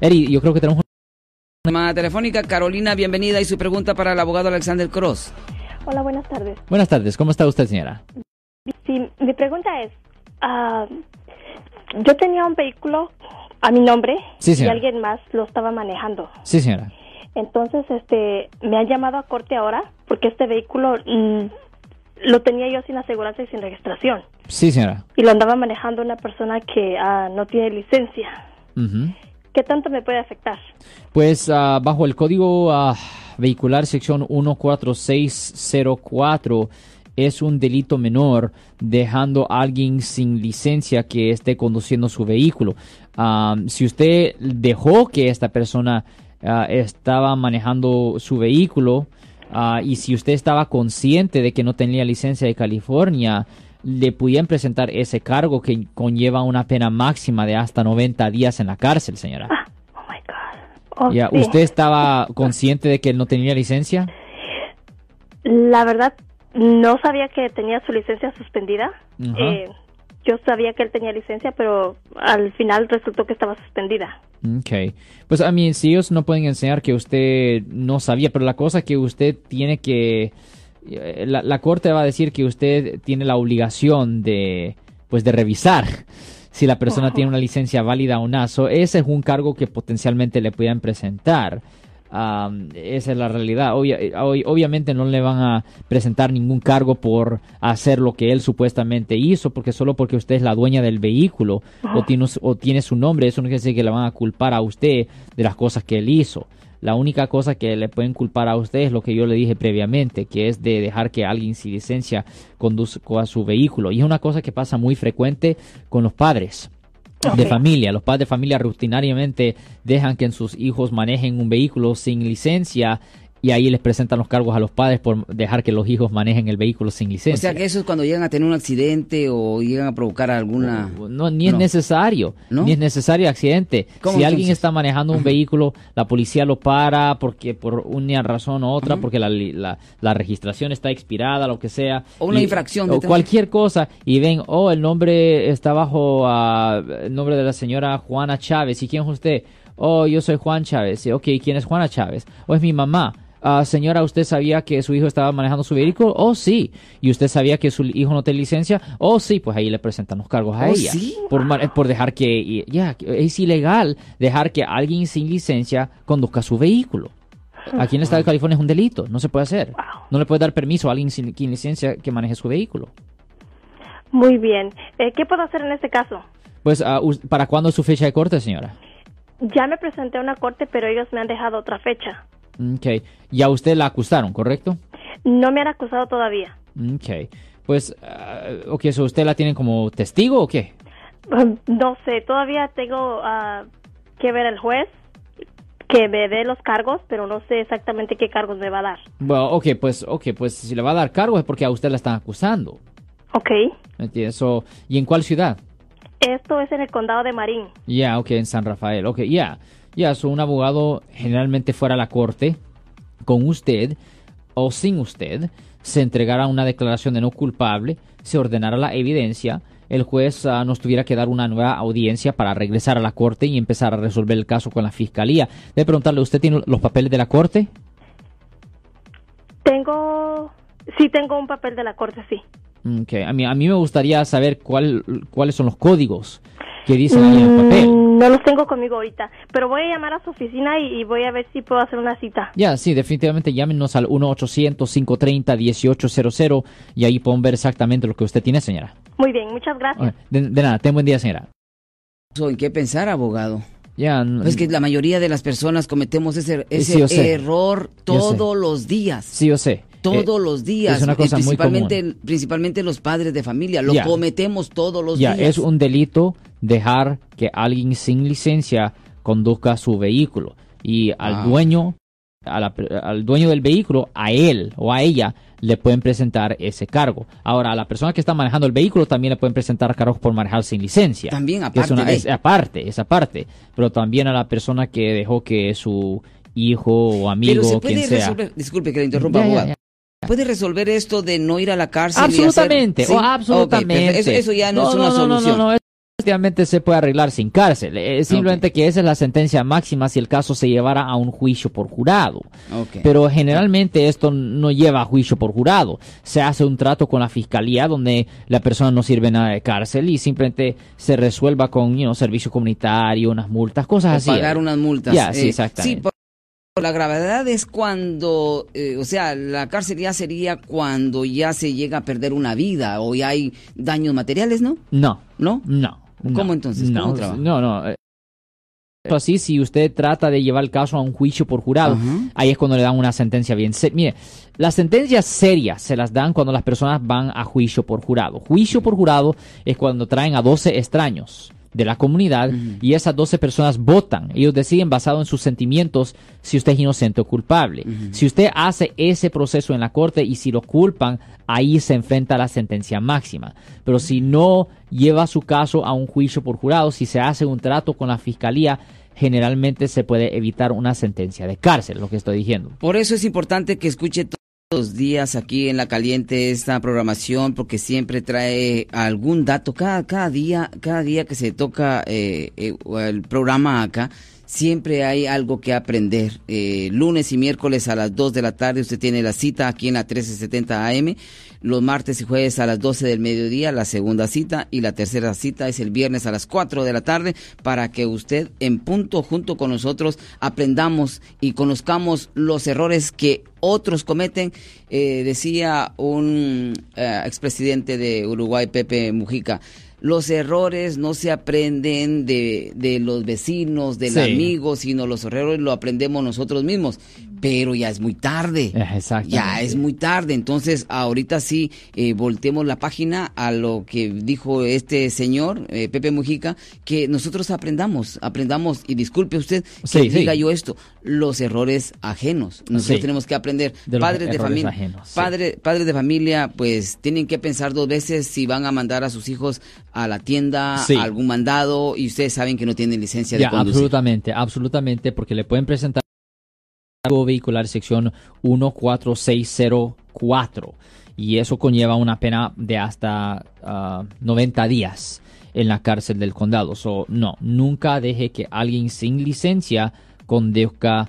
Eddie, yo creo que tenemos una llamada telefónica. Carolina, bienvenida y su pregunta para el abogado Alexander Cross. Hola, buenas tardes. Buenas tardes, ¿cómo está usted, señora? Sí, mi pregunta es, ah, yo tenía un vehículo a mi nombre Sí, y alguien más lo estaba manejando. Sí, señora. Entonces, este, me han llamado a corte ahora porque este vehículo mm, lo tenía yo sin aseguranza y sin registración Sí, señora. y lo andaba manejando una persona que ah, no tiene licencia. Ujú. ¿Qué tanto me puede afectar? Pues ah, bajo el código ah, vehicular sección 14604 es un delito menor dejando a alguien sin licencia que esté conduciendo su vehículo. Ah, si usted dejó que esta persona estaba manejando su vehículo y si usted estaba consciente de que no tenía licencia de California, le pudieran presentar ese cargo que conlleva una pena máxima de hasta 90 días en la cárcel, señora. Oh my God. Oh, sí. ¿Usted estaba consciente de que él no tenía licencia? La verdad, no sabía que tenía su licencia suspendida. Eh, yo sabía que él tenía licencia, pero al final resultó que estaba suspendida. Ok. Pues a mí, si ellos no pueden enseñar que usted no sabía, pero la cosa que usted tiene que... eh, La, la corte va a decir que usted tiene la obligación de, pues, de revisar si la persona tiene una licencia válida o no. So, ese es un cargo que potencialmente le puedan presentar. Esa es la realidad. Obvia- eh, ob- obviamente no le van a presentar ningún cargo por hacer lo que él supuestamente hizo, porque solo porque usted es la dueña del vehículo o, tiene, su- o tiene su nombre, eso no quiere decir que le van a culpar a usted de las cosas que él hizo. La única cosa que le pueden culpar a usted es lo que yo le dije previamente, que es de dejar que alguien sin licencia conduzca su vehículo. Y es una cosa que pasa muy frecuente con los padres de familia. Los padres de familia rutinariamente dejan que sus hijos manejen un vehículo sin licencia y ahí les presentan los cargos a los padres por dejar que los hijos manejen el vehículo sin O licencia. sea que eso es cuando llegan a tener un accidente o llegan a provocar alguna... No, ni es No. necesario, ¿No? ni es necesario accidente. ¿Cómo Si alguien está manejando un vehículo, la policía lo para porque por una razón u otra, porque la, la, la registración está expirada, lo que sea. O una y- infracción O cualquier cosa y ven, oh, el nombre está bajo ah, el nombre de la señora Juana Chávez. ¿Y quién es usted? Oh, yo soy Juan Chávez. Ok, ¿quién es Juana Chávez? Oh, es mi mamá. Ah, señora, ¿usted sabía que su hijo estaba manejando su vehículo? Oh, sí. ¿Y usted sabía que su hijo no tiene licencia? Oh, sí. Pues ahí le presentan los cargos a Oh, ella. ¿sí? Por, por dejar que... es ilegal dejar que alguien sin licencia conduzca su vehículo. Aquí en el estado de California es un delito. No se puede hacer. No le puede dar permiso a alguien sin, sin licencia que maneje su vehículo. Muy bien. Eh, ¿Qué puedo hacer en este caso? Pues, us- ¿para cuándo es su fecha de corte, señora? Ya me presenté a una corte, pero ellos me han dejado otra fecha. Ok. Ya usted la acusaron, ¿correcto? No me han acusado todavía. Ok. Pues, ah, ok, so ¿usted la tienen como testigo o qué? No sé, todavía tengo ah, que ver el juez que me dé los cargos, pero no sé exactamente qué cargos me va a dar. Bueno, ok, pues, ok, pues si le va a dar cargo es porque a usted la están acusando. Ok. ¿Me entiendes? So, ¿Y en cuál ciudad? Esto es en el condado de Marín. Ya, ok, en San Rafael. Ok, ya. Ya, so un abogado generalmente fuera a la corte con usted o sin usted, se entregara una declaración de no culpable, se ordenara la evidencia, el juez ah, nos tuviera que dar una nueva audiencia para regresar a la corte y empezar a resolver el caso con la fiscalía. De preguntarle, ¿usted tiene los papeles de la corte? Tengo, sí tengo un papel de la corte, sí. Ok, a mí, a mí me gustaría saber cuál, cuáles son los códigos que dicen ahí en el papel. Mm, no los tengo conmigo ahorita, pero voy a llamar a su oficina y, y voy a ver si puedo hacer una cita. Ya, sí, definitivamente llámenos al 1-800-530-1800 y ahí pueden ver exactamente lo que usted tiene, señora. Muy bien, muchas gracias. De, de nada, ten buen día, señora. ¿En qué pensar, abogado? Ya, n- Es que la mayoría de las personas cometemos ese, ese Sí, yo sé. error todos los días. sí, yo sé. Todos Eh, los días. es una cosa Eh, muy principalmente, principalmente los padres de familia. Lo cometemos todos los ya, días. es un delito dejar que alguien sin licencia conduzca su vehículo. Y al Wow. dueño, a la- al dueño del vehículo, a él o a ella, le pueden presentar ese cargo. Ahora, a la persona que está manejando el vehículo también le pueden presentar cargos por manejar sin licencia. También, es aparte una- de- es aparte, es aparte. Pero también a la persona que dejó que su hijo o amigo, Pero se quien puede sea. Disculpe que le interrumpa, Ya, ya, abogado. ya. ¿Puede resolver esto de no ir a la cárcel? Absolutamente, hacer- ¿Sí? absolutamente. Ok, perfecto. eso, eso ya no, No, es no, una no, no, solución. no, no, Efectivamente se puede arreglar sin cárcel. Es simplemente que esa es la sentencia máxima si el caso se llevara a un juicio por jurado. Ok. Pero generalmente esto no lleva a juicio por jurado. Se hace un trato con la fiscalía donde la persona no sirve nada de cárcel y simplemente se resuelva con you know, servicio comunitario, unas multas, cosas O así. pagar unas multas. Sí, Eh, exactamente. Sí, la gravedad es cuando, eh, o sea, la cárcel ya sería cuando ya se llega a perder una vida o ya hay daños materiales, ¿no? No, ¿No? no. ¿Cómo no, entonces? ¿Cómo No, no, no. eh, Así, si usted trata de llevar el caso a un juicio por jurado, ahí es cuando le dan una sentencia bien seria. Mire, las sentencias serias se las dan cuando las personas van a juicio por jurado. Juicio por jurado es cuando traen a 12 extraños de la comunidad y esas 12 personas votan. Ellos deciden basado en sus sentimientos si usted es inocente o culpable. Si usted hace ese proceso en la corte y si lo culpan, ahí se enfrenta a la sentencia máxima. Pero si no lleva su caso a un juicio por jurado, si se hace un trato con la fiscalía, generalmente se puede evitar una sentencia de cárcel, lo que estoy diciendo. Por eso es importante que escuche los días aquí en La Caliente esta programación porque siempre trae algún dato. Cada, cada día, cada día que se toca eh, eh, el programa acá, siempre hay algo que aprender. Eh, lunes y miércoles a las 2 de la tarde usted tiene la cita aquí en la 1370 AM. Los martes y jueves a las 12 del mediodía la segunda cita y la tercera cita es el viernes a las 4 de la tarde para que usted en punto junto con nosotros aprendamos y conozcamos los errores que otros cometen. Eh, decía un eh, expresidente de Uruguay, Pepe Mujica, los errores no se aprenden de, de los vecinos, del Sí. amigo, sino los errores lo aprendemos nosotros mismos. Pero ya es muy tarde. Eh. Ya es muy tarde. Entonces, ahorita sí, eh, voltemos la página a lo que dijo este señor, eh, Pepe Mujica, que nosotros aprendamos, aprendamos, y disculpe usted que Sí, sí. diga yo esto, los errores ajenos. Nosotros tenemos que aprender. De padres de familia, ajenos, padre- padres de familia, pues tienen que pensar dos veces si van a mandar a sus hijos a la tienda, Sí. a algún mandado, y ustedes saben que no tienen licencia de conducir. absolutamente, absolutamente, porque le pueden presentar algo vehicular sección 14604 y eso conlleva una pena de hasta ah, 90 días en la cárcel del condado. So, no, nunca deje que alguien sin licencia conduzca